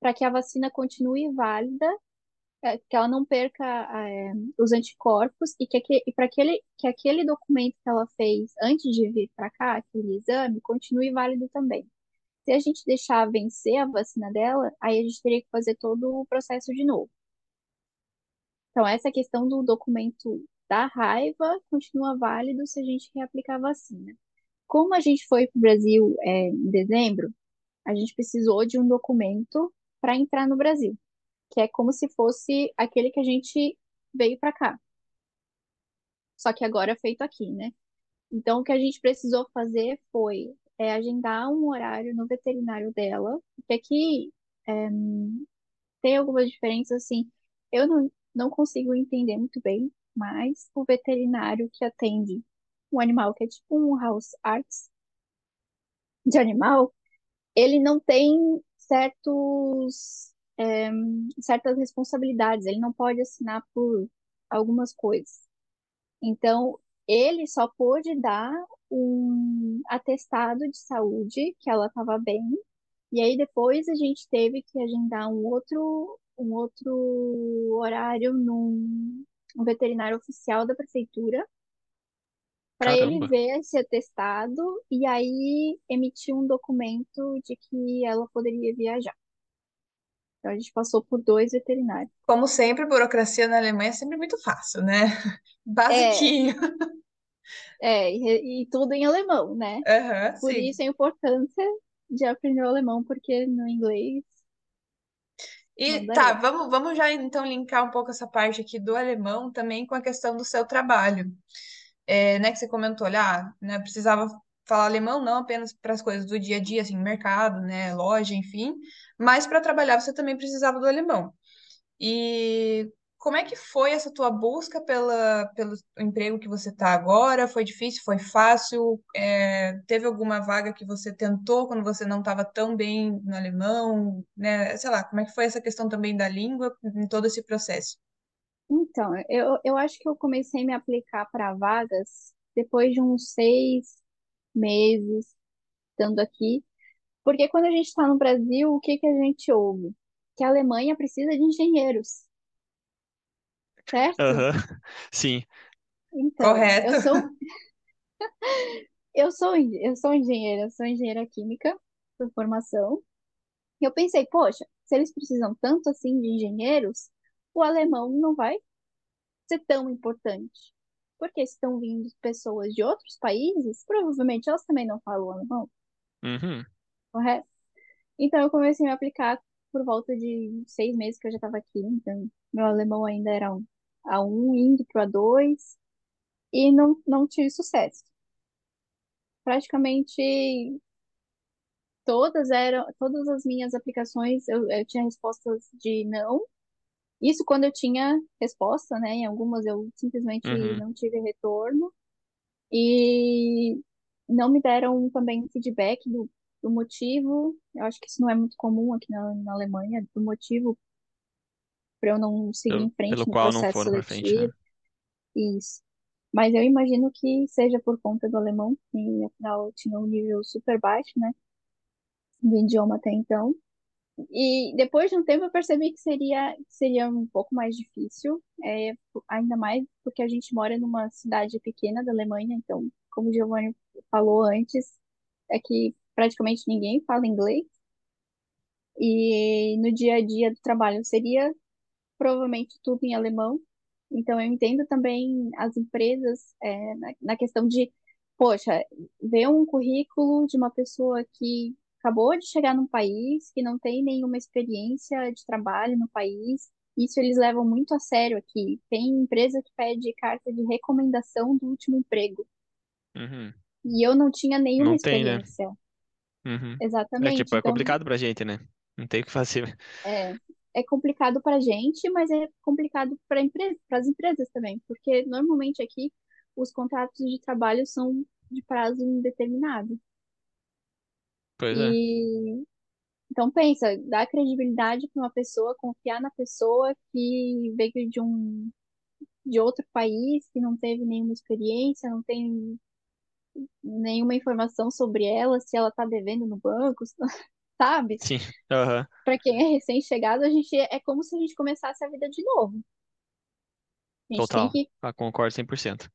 Para que a vacina continue válida, é, que ela não perca é, os anticorpos e que, para aquele, que aquele documento que ela fez antes de vir para cá, aquele exame, continue válido também. Se a gente deixar vencer a vacina dela, aí a gente teria que fazer todo o processo de novo. Então, essa questão do documento da raiva continua válido se a gente reaplicar a vacina. Como a gente foi para o Brasil é, em dezembro, a gente precisou de um documento para entrar no Brasil, que é como se fosse aquele que a gente veio para cá. Só que agora é feito aqui, né? Então, o que a gente precisou fazer foi é, agendar um horário no veterinário dela, porque aqui é, tem algumas diferenças, assim, eu não, não consigo entender muito bem, mas o veterinário que atende um animal, que é tipo um house arts de animal, ele não tem certos, é, certas responsabilidades, ele não pode assinar por algumas coisas. Então, ele só pôde dar um atestado de saúde que ela estava bem, e aí depois a gente teve que agendar um outro, um outro horário num, um veterinário oficial da prefeitura para ele ver esse atestado e aí emitir um documento de que ela poderia viajar. Então a gente passou por dois veterinários. Como sempre, burocracia na Alemanha é sempre muito fácil, né? (laughs) É, Basiquinho. é, e, e tudo em alemão, né? Aham, Por sim. isso a importância de aprender o alemão, porque no inglês E tá, vamos, vamos já então linkar um pouco essa parte aqui do alemão também com a questão do seu trabalho. É, né, que você comentou, olha, ah, né, precisava falar alemão não apenas para as coisas do dia a dia, assim, mercado, né, loja, enfim, mas para trabalhar você também precisava do alemão. E como é que foi essa tua busca pela, pelo emprego que você está agora? Foi difícil? Foi fácil? É, teve alguma vaga que você tentou quando você não estava tão bem no alemão, né? Sei lá, como é que foi essa questão também da língua em todo esse processo? Então, eu, eu acho que eu comecei a me aplicar para vagas depois de uns seis meses estando aqui, porque quando a gente está no Brasil, o que que a gente ouve? que a Alemanha precisa de engenheiros, certo? Aham, (laughs) Sim. Então, eu Correto. sou (laughs) (laughs) eu sou eu sou engenheira, eu sou engenheira química por formação. E eu pensei, poxa, se eles precisam tanto assim de engenheiros, o alemão não vai ser tão importante. Porque estão vindo pessoas de outros países, provavelmente elas também não falam alemão, Uhum. correto? Então eu comecei a me aplicar por volta de seis meses que eu já estava aqui, então meu alemão ainda era um A1 indo para o A2 e não, não tive sucesso. Praticamente todas eram, todas as minhas aplicações eu, eu tinha respostas de não. Isso quando eu tinha resposta, né? Em algumas eu simplesmente Uhum. não tive retorno e não me deram também feedback do, do motivo. Eu acho que isso não é muito comum aqui na, na Alemanha, do motivo para eu não seguir em frente pelo no qual não processo foram pra frente, né? seletivo. Isso. Mas eu imagino que seja por conta do alemão, que afinal tinha um nível super baixo, né? Do idioma até então. E depois de um tempo eu percebi que seria, seria um pouco mais difícil, é, ainda mais porque a gente mora numa cidade pequena da Alemanha, então, como o Giovanni falou antes, é que praticamente ninguém fala inglês. E no dia a dia do trabalho seria provavelmente tudo em alemão. Então, eu entendo também as empresas é, na, na questão de, poxa, ver um currículo de uma pessoa que acabou de chegar num país, que não tem nenhuma experiência de trabalho no país. Isso eles levam muito a sério aqui. Tem empresa que pede carta de recomendação do último emprego. Uhum. E eu não tinha nenhuma Não tem, né? experiência. Uhum. É Exatamente. tipo, é Então, complicado pra gente, né? Não tem o que fazer. É, é complicado para a gente, mas é complicado para empre as empresas também, porque normalmente aqui os contratos de trabalho são de prazo indeterminado. Pois é. E então pensa, dá credibilidade para uma pessoa, confiar na pessoa que veio de um de outro país, que não teve nenhuma experiência, não tem nenhuma informação sobre ela, se ela está devendo no banco, (laughs) sabe? Sim. Para quem é recém-chegado, a gente é como se a gente começasse a vida de novo. A gente tem Total. que, Ah, concordo 100%.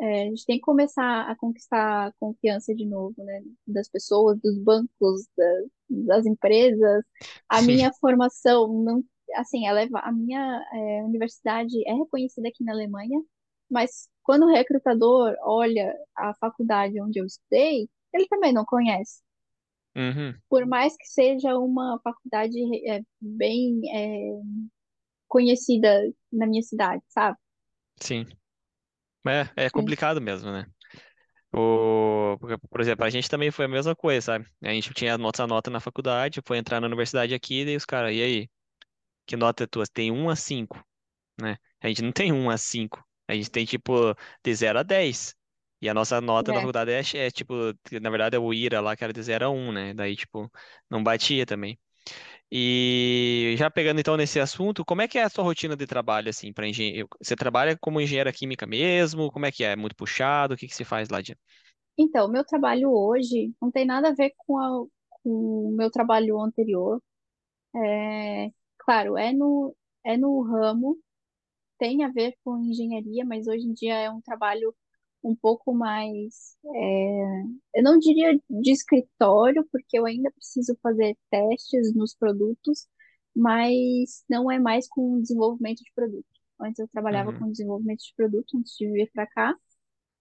É, a gente tem que começar a conquistar a confiança de novo, né? Das pessoas, dos bancos, da- das empresas. A Sim. minha formação, não, assim, ela é, a minha é, universidade é reconhecida aqui na Alemanha, mas quando o recrutador olha a faculdade onde eu estudei, ele também não conhece. Uhum. Por mais que seja uma faculdade é, bem é, conhecida na minha cidade, sabe? Sim. É, é complicado mesmo, né? O, por exemplo, a gente também foi a mesma coisa, sabe? A gente tinha a nossa nota na faculdade, foi entrar na universidade aqui, e os caras, e aí? Que nota é tua? Tem 1 a 5, né? A gente não tem 1 a 5. A gente tem, tipo, de 0 a 10. E a nossa nota na É. faculdade é, é, tipo, na verdade é o IRA lá, que era de 0 a 1, né? Daí, tipo, não batia também. E já pegando então nesse assunto, como é que é a sua rotina de trabalho, assim, para engenheiro? Você trabalha como engenheira química mesmo? Como é que é? É muito puxado? O que que se faz lá de... Então, meu trabalho hoje não tem nada a ver com, a- com o meu trabalho anterior. É, claro, é no, é no ramo, tem a ver com engenharia, mas hoje em dia é um trabalho um pouco mais, é, eu não diria de escritório, porque eu ainda preciso fazer testes nos produtos, mas não é mais com desenvolvimento de produto. Antes eu trabalhava Uhum. com desenvolvimento de produto, antes de vir para cá,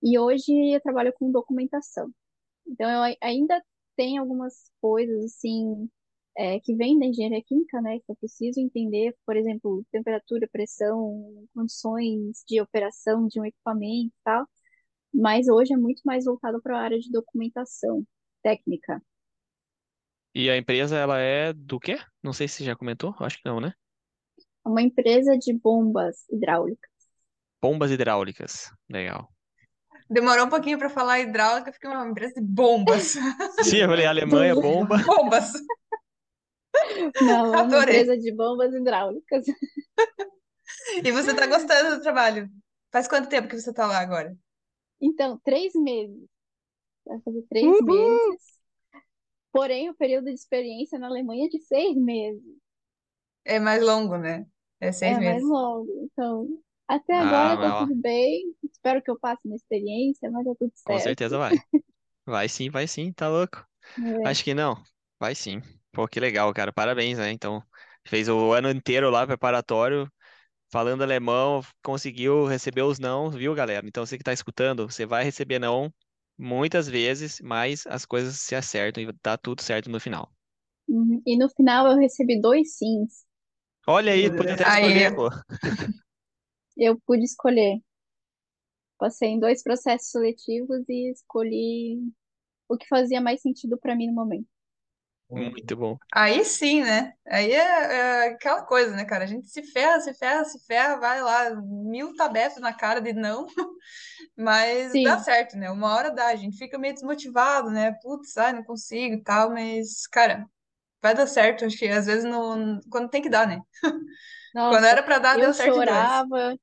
e hoje eu trabalho com documentação. Então, eu ai- ainda tenho algumas coisas, assim, é, que vêm da engenharia química, né, que eu preciso entender, por exemplo, temperatura, pressão, condições de operação de um equipamento e tal, mas hoje é muito mais voltado para a área de documentação técnica. E a empresa, ela é do quê? Não sei se você já comentou, acho que não, né? É uma empresa de bombas hidráulicas. Bombas hidráulicas. Legal. Demorou um pouquinho para falar hidráulica, fiquei uma empresa de bombas. (laughs) Sim, eu falei Alemanha, bomba. Bombas. Não, é uma Adorei. empresa de bombas hidráulicas. E você tá gostando do trabalho? Faz quanto tempo que você tá lá agora? Então, três meses. Vai fazer três Uhul! meses. Porém, o período de experiência na Alemanha é de seis meses. É mais longo, né? É seis É mais meses. longo. Então, até Ah, agora tá ó, tudo bem. Espero que eu passe na experiência, mas tá tudo com certo. certeza vai. Vai sim, vai sim, tá louco? É. Acho que não. Vai sim. Pô, que legal, cara. Parabéns, né? Então, fez o ano inteiro lá preparatório, falando alemão, conseguiu receber os não, viu, galera? Então, você que tá escutando, você vai receber não muitas vezes, mas as coisas se acertam e dá tudo certo no final. Uhum. E no final eu recebi dois sims. Olha aí, podia até escolher, Aí, pô. (laughs) Eu pude escolher. Passei em dois processos seletivos e escolhi o que fazia mais sentido pra mim no momento. Muito bom. aí sim, né? Aí é, é aquela coisa, né, cara? A gente se ferra, se ferra, se ferra, vai lá, mil tabefes na cara de não, (laughs) mas dá Sim, certo, né? Uma hora dá, a gente fica meio desmotivado, né? Putz, ai, não consigo e tal, mas, cara, vai dar certo. Acho que às vezes não, quando tem que dar, né? (laughs) Quando nossa, era pra dar, eu deu certo dois. chorava,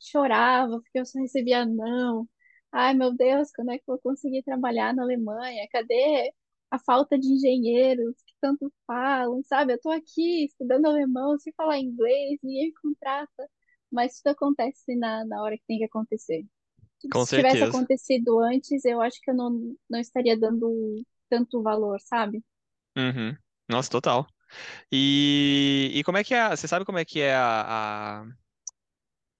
chorava, porque eu só recebia não. Ai, meu Deus, quando é que eu vou conseguir trabalhar na Alemanha? Cadê a falta de engenheiros que tanto falam, sabe? Eu tô aqui estudando alemão, sem falar inglês, ninguém contrata. Mas tudo acontece na, na hora que tem que acontecer. Com Se tivesse certeza. acontecido antes, eu acho que eu não, não estaria dando tanto valor, sabe? Uhum. Nossa, total. E, e como é que é? Você sabe como é que é a, a-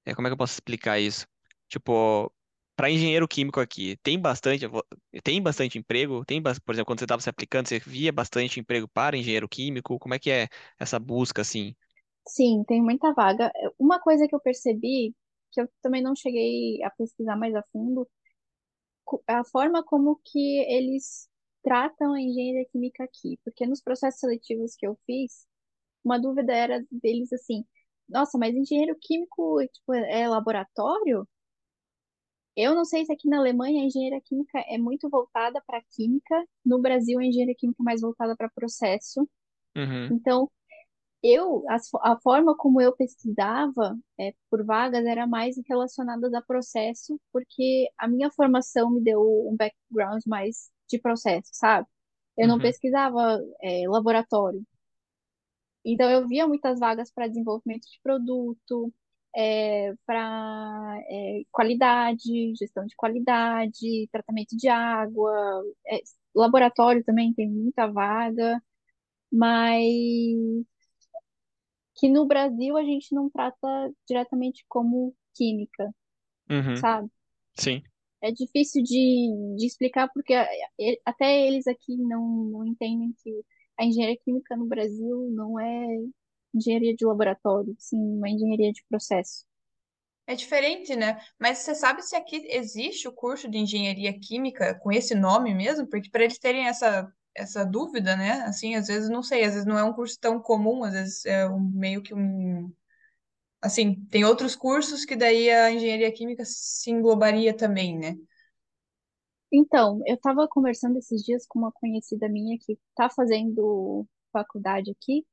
é, como é que eu posso explicar isso? Tipo, para engenheiro químico aqui, tem bastante, tem bastante emprego? Tem, por exemplo, quando você estava se aplicando, você via bastante emprego para engenheiro químico? Como é que é essa busca assim? Sim, tem muita vaga. Uma coisa que eu percebi, que eu também não cheguei a pesquisar mais a fundo, a forma como que eles tratam a engenharia química aqui. Porque nos processos seletivos que eu fiz, uma dúvida era deles assim, nossa, mas engenheiro químico, tipo, é laboratório? Eu não sei se aqui na Alemanha a engenharia química é muito voltada para química, no Brasil a engenharia química é mais voltada para processo. Uhum, Então, eu, fo- a, forma como eu pesquisava é, por vagas era mais relacionada a processo, porque a minha formação me deu um background mais de processo, sabe? Eu não uhum, pesquisava é, laboratório. Então, eu via muitas vagas para desenvolvimento de produto, para qualidade, gestão de qualidade, tratamento de água, é, laboratório também tem muita vaga, mas que no Brasil a gente não trata diretamente como química, uhum. sabe? Sim, É difícil de, de explicar porque até eles aqui não, não entendem que a engenharia química no Brasil não é engenharia de laboratório, sim, uma engenharia de processo. É diferente, né? Mas você sabe se aqui existe o curso de engenharia química com esse nome mesmo? Porque para eles terem essa, essa dúvida, né? Assim, às vezes não sei, às vezes não é um curso tão comum, às vezes é um, meio que um. Assim, tem outros cursos que daí a engenharia química se englobaria também, né? Então, eu estava conversando esses dias com uma conhecida minha que está fazendo faculdade aqui,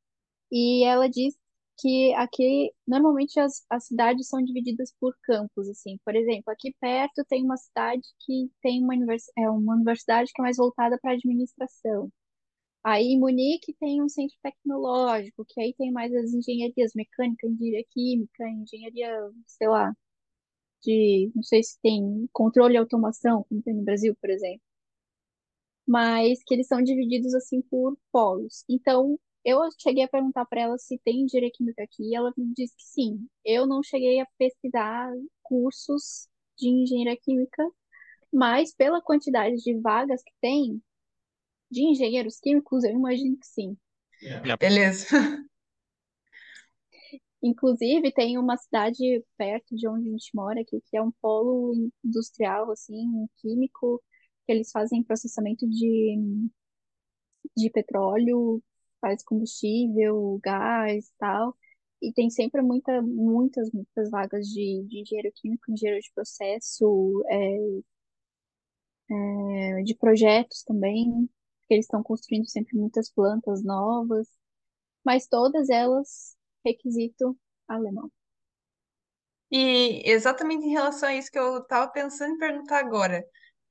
e ela diz que aqui, normalmente, as, as cidades são divididas por campos, assim. Por exemplo, aqui perto tem uma cidade que tem uma, univers, é, uma universidade que é mais voltada para administração. Aí, em Munique tem um centro tecnológico, que aí tem mais as engenharias mecânica, engenharia química, engenharia, sei lá, de, não sei se tem controle e automação, como tem no Brasil, por exemplo mas que eles são divididos assim por polos. Então, eu cheguei a perguntar para ela se tem engenharia química aqui, e ela me disse que sim. Eu não cheguei a pesquisar cursos de engenharia química, mas pela quantidade de vagas que tem de engenheiros químicos, eu imagino que sim. É. Beleza. (laughs) Inclusive, tem uma cidade perto de onde a gente mora aqui, que é um polo industrial, assim, químico, que eles fazem processamento de de petróleo, faz combustível, gás e tal. E tem sempre muita, muitas, muitas vagas de, de engenheiro químico, engenheiro de processo, é, é, de projetos também, porque eles estão construindo sempre muitas plantas novas, mas todas elas requisito alemão. E exatamente em relação a isso que eu estava pensando em perguntar agora.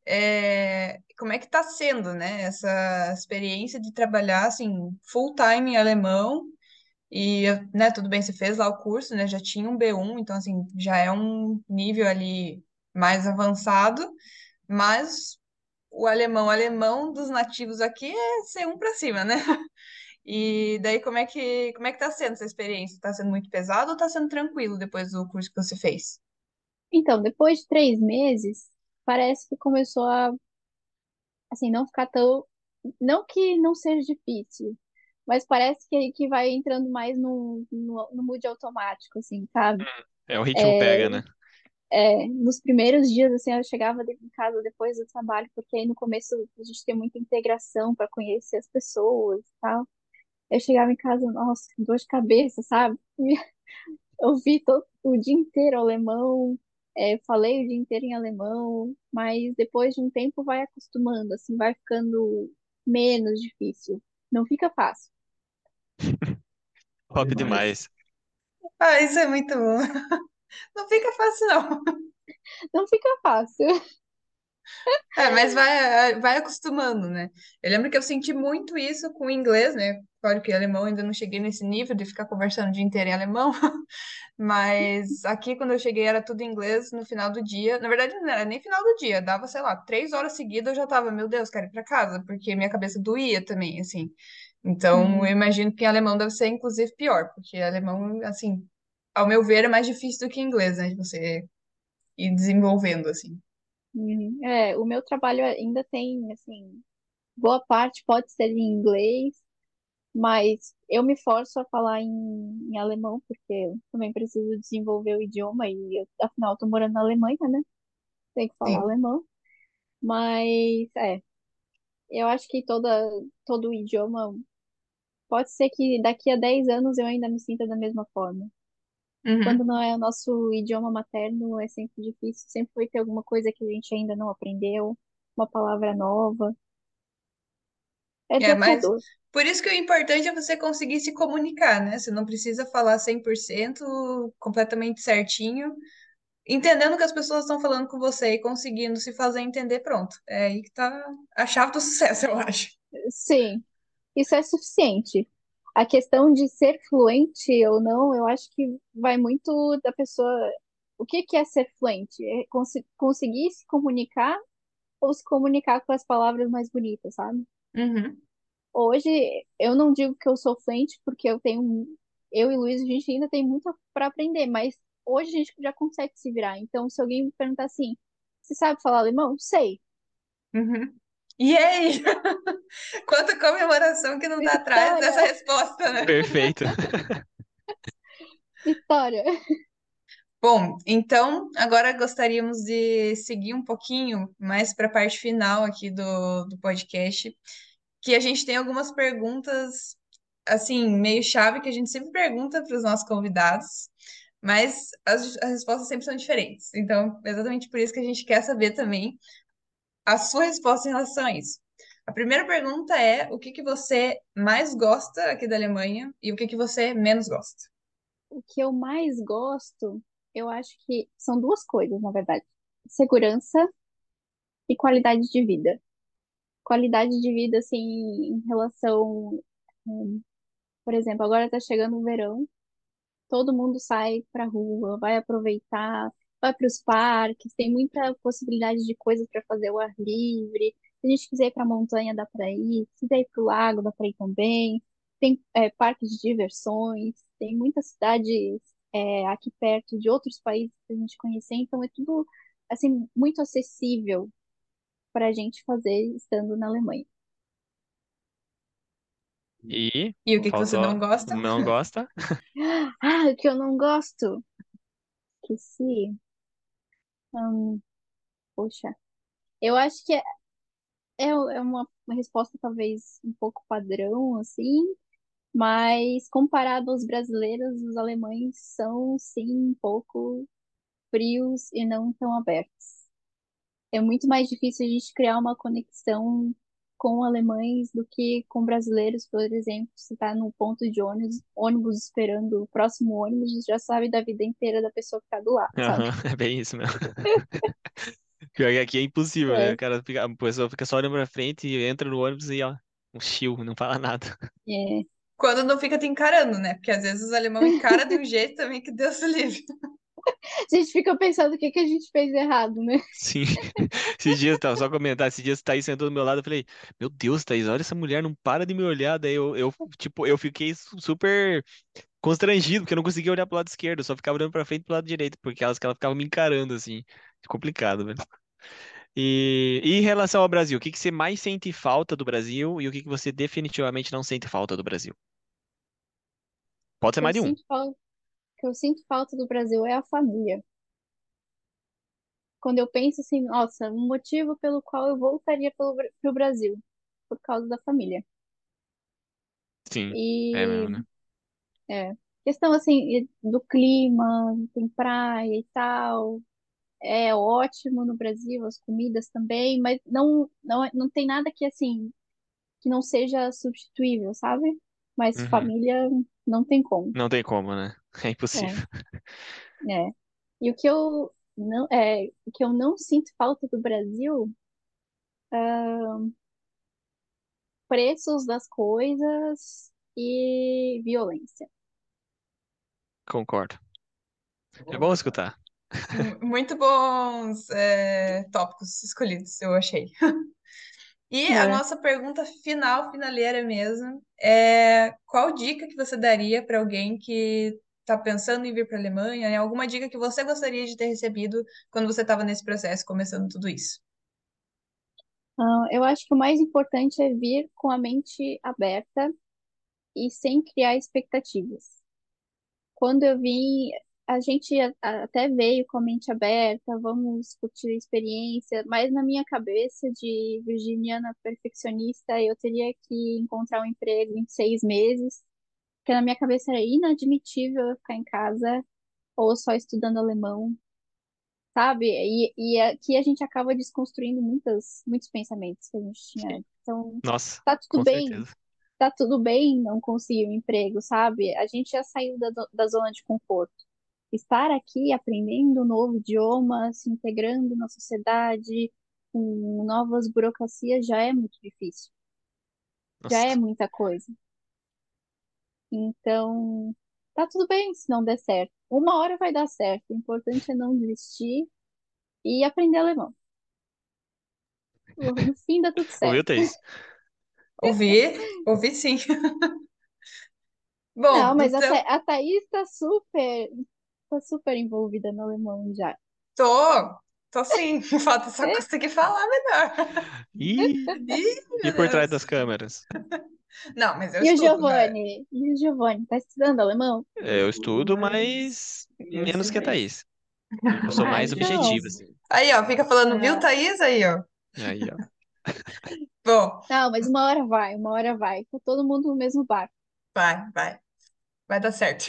É, como é que está sendo, né, essa experiência de trabalhar assim full time em alemão E, né, tudo bem, você fez lá o curso, né? Já tinha um B1, então, assim, já é um nível ali mais avançado, mas o alemão, alemão dos nativos aqui é C1 para cima, né? (laughs) E daí, como é que, como é que tá sendo essa experiência? Tá sendo muito pesado ou tá sendo tranquilo depois do curso que você fez? Então, depois de três meses, parece que começou a, assim, não ficar tão. Não que não seja difícil, mas parece que, que vai entrando mais no, no, no mood automático, assim, sabe? É, o ritmo pega, né? É, nos primeiros dias, assim, eu chegava em casa depois do trabalho, porque aí no começo a gente tem muita integração para conhecer as pessoas e tal. Eu chegava em casa, nossa, que dor de cabeça, sabe? (laughs) Eu vi todo, o dia inteiro alemão, é, falei o dia inteiro em alemão, mas depois de um tempo vai acostumando, assim, vai ficando menos difícil. Não fica fácil. Top demais. Ah, isso é muito bom. (laughs) Não fica fácil, não. Não fica fácil. É, mas vai, vai acostumando, né? Eu lembro que eu senti muito isso com o inglês, né? Claro que alemão ainda não cheguei nesse nível de ficar conversando o dia inteiro em alemão, (laughs) mas aqui quando eu cheguei era tudo inglês no final do dia. Na verdade, não era nem final do dia, dava, sei lá, três horas seguidas eu já tava, meu Deus, quero ir pra casa, porque minha cabeça doía também, assim. Então, Uhum. eu imagino que em alemão deve ser, inclusive, pior, porque alemão, assim, ao meu ver, é mais difícil do que inglês, né? De você ir desenvolvendo, assim. Uhum. É, o meu trabalho ainda tem, assim, boa parte pode ser em inglês, mas eu me forço a falar em, em alemão, porque eu também preciso desenvolver o idioma, e eu, afinal, estou morando na Alemanha, né? Tem que falar Sim. alemão. Mas, é, eu acho que toda, todo idioma, pode ser que daqui a 10 anos eu ainda me sinta da mesma forma. Quando Uhum. não é o nosso idioma materno, é sempre difícil, sempre vai ter alguma coisa que a gente ainda não aprendeu, uma palavra nova. É É, mas desafiador. Por isso que o importante é você conseguir se comunicar, né? Você não precisa falar 100% completamente certinho, entendendo que as pessoas estão falando com você e conseguindo se fazer entender, pronto. É aí que tá a chave do (laughs) sucesso, eu acho. Sim, isso é suficiente. A questão de ser fluente ou não, eu acho que vai muito da pessoa. O que que é ser fluente? É consi- conseguir se comunicar ou se comunicar com as palavras mais bonitas, sabe? Uhum. Hoje, eu não digo que eu sou fluente, porque eu tenho. Eu e Luiz, a gente ainda tem muito para aprender, mas hoje a gente já consegue se virar. Então, se alguém me perguntar assim, você sabe falar alemão? Sei. Uhum. E aí? (laughs) Quanta comemoração que não tá atrás dessa resposta, né? Perfeito. (laughs) Vitória! Bom, então agora gostaríamos de seguir um pouquinho mais para a parte final aqui do, do podcast, que a gente tem algumas perguntas, assim, meio chave, que a gente sempre pergunta para os nossos convidados, mas as, as respostas sempre são diferentes. Então, exatamente por isso que a gente quer saber também a sua resposta em relação a isso. A primeira pergunta é: o que que você mais gosta aqui da Alemanha e o que que você menos gosta? O que eu mais gosto, eu acho que são duas coisas, na verdade: segurança e qualidade de vida. Qualidade de vida, assim, em relação. hum, Por exemplo, agora tá chegando o verão, todo mundo sai pra rua, vai aproveitar, vai para os parques, tem muita possibilidade de coisas para fazer ao ar livre. Se a gente quiser ir para a montanha, dá para ir. Se quiser ir para o lago, dá para ir também. Tem é, parques de diversões, tem muitas cidades é, aqui perto de outros países para a gente conhecer, então é tudo assim muito acessível para a gente fazer estando na Alemanha. E E o que que você não gosta? Não gosta? (laughs) Ah, o que eu não gosto, que se, hum, poxa, eu acho que é, é é uma uma resposta talvez um pouco padrão, assim, mas comparado aos brasileiros, os alemães são sim um pouco frios e não tão abertos. É muito mais difícil a gente criar uma conexão com alemães do que com brasileiros, por exemplo, se está no ponto de ônibus, ônibus esperando o próximo ônibus, já sabe da vida inteira da pessoa que está do lado, sabe? Aham, (laughs) é bem isso mesmo. (laughs) Pior que aqui é impossível, né? É, O cara fica, a pessoa fica só olhando pra frente e entra no ônibus e ó, um chill, não fala nada. é. Quando não fica te encarando, né? Porque às vezes os alemão encaram de um jeito também que Deus livre. (laughs) A gente fica pensando o que que a gente fez errado, né? Sim. (laughs) Esses dias, tava só comentar, esses dias Thaís sentou do meu lado, eu falei, meu Deus, Thaís, olha essa mulher, não para de me olhar. Daí eu, eu tipo, eu fiquei su- super constrangido, porque eu não conseguia olhar pro lado esquerdo, eu só ficava olhando pra frente e pro lado direito, porque elas que ela ficava me encarando, assim. Complicado, velho. E, e em relação ao Brasil, o que que você mais sente falta do Brasil e o que que você definitivamente não sente falta do Brasil? Pode ser eu mais de um. falta, que eu sinto falta do Brasil é a família. Quando eu penso assim, nossa, um motivo pelo qual eu voltaria Bra- pro Brasil, por causa da família. Sim, é mesmo, E né? é, questão assim do clima, tem praia e tal, é ótimo no Brasil, as comidas também, mas não não não tem nada que assim que não seja substituível, sabe? Mas Uhum. família não tem como. Não tem como, né? É É, impossível. é. E o que eu não é, o que eu não sinto falta do Brasil, preços das coisas e violência. Concordo. É bom escutar. Muito bons é, tópicos escolhidos, eu achei. (laughs) E a É. nossa pergunta final, finaleira mesmo, é qual dica que você daria para alguém que está pensando em vir para a Alemanha, né? Alguma dica que você gostaria de ter recebido quando você estava nesse processo, começando tudo isso? Ah, eu acho que o mais importante é vir com a mente aberta e sem criar expectativas. Quando eu vim, a gente até veio com a mente aberta, vamos curtir a experiência, mas na minha cabeça de virginiana perfeccionista, eu teria que encontrar um emprego em seis meses, porque na minha cabeça era inadmitível eu ficar em casa ou só estudando alemão, sabe? E, e aqui a gente acaba desconstruindo muitas, muitos pensamentos que a gente tinha. Então, Nossa, tá tudo bem, certeza. tá tudo bem não conseguir um emprego, sabe? A gente já saiu da, da zona de conforto. Estar aqui aprendendo um novo idioma, se integrando na sociedade, com novas burocracias, já é muito difícil. Já Nossa, é muita coisa. Então, tá tudo bem se não der certo. Uma hora vai dar certo. O importante é não desistir e aprender alemão. No (laughs) fim dá tudo ouviu, certo. Thaís? (laughs) Ouvi, ouvi sim. (laughs) Não, Bom, mas a, então, Tha- a Thaís tá super, tá super envolvida no alemão já. tô, tô sim. (laughs) Falta só É? conseguir falar melhor. Ih, (laughs) Ih, e por trás das câmeras? (laughs) Não, mas eu E o estudo, né? Giovanni? E o Giovanni? Tá estudando alemão? Eu estudo, mas menos que a Thaís. Eu sou mais objetivo, assim. Aí, ó, fica falando, viu, Ah, Thaís? Aí, ó. Aí, ó. Bom, não, mas uma hora vai, uma hora vai. Tá todo mundo no mesmo barco. vai, vai. Vai dar certo.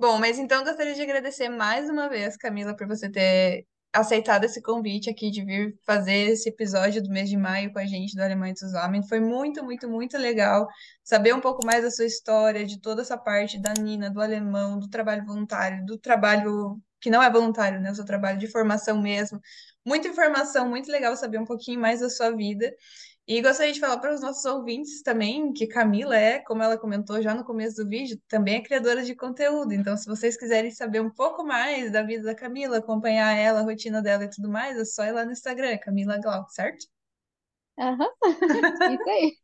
Bom, mas então gostaria de agradecer mais uma vez, Camila, por você ter aceitado esse convite aqui de vir fazer esse episódio do mês de maio com a gente do Alemanha Zusammen. Foi muito, muito, muito legal saber um pouco mais da sua história, de toda essa parte da Nina, do alemão, do trabalho voluntário, do trabalho que não é voluntário, né? O seu trabalho de formação mesmo. Muita informação, muito legal saber um pouquinho mais da sua vida. E gostaria de falar para os nossos ouvintes também que Camila é, como ela comentou já no começo do vídeo, também é criadora de conteúdo. Então, se vocês quiserem saber um pouco mais da vida da Camila, acompanhar ela, a rotina dela e tudo mais, é só ir lá no Instagram, Camila Glauco, certo? Aham, (laughs) isso aí.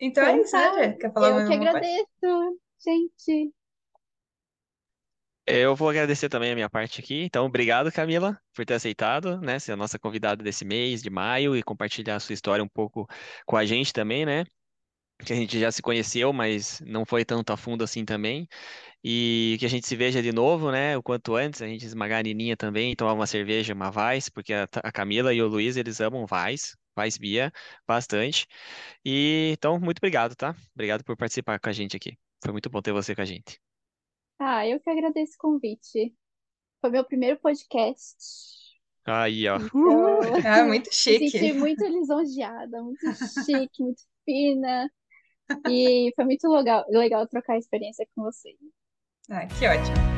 Então é Então isso, né, tá. Quer falar Eu que coisa? agradeço, gente. Eu vou agradecer também a minha parte aqui. Então, obrigado, Camila, por ter aceitado, né, ser a nossa convidada desse mês de maio e compartilhar a sua história um pouco com a gente também, né? Que a gente já se conheceu, mas não foi tanto a fundo assim também. E que a gente se veja de novo, né? O quanto antes, a gente esmagar a Nininha também, tomar uma cerveja, uma Weiss, porque a, Camila e o Luiz, eles amam Weiss, Weiss Bia, bastante. E então, muito obrigado, tá? Obrigado por participar com a gente aqui. Foi muito bom ter você com a gente. Ah, eu que agradeço o convite. Foi meu primeiro podcast. Aí, ó. Então, Ah, muito (laughs) me senti chique. muito lisonjeada, muito chique, muito fina. E foi muito legal, legal trocar a experiência com vocês. Ah, que ótimo.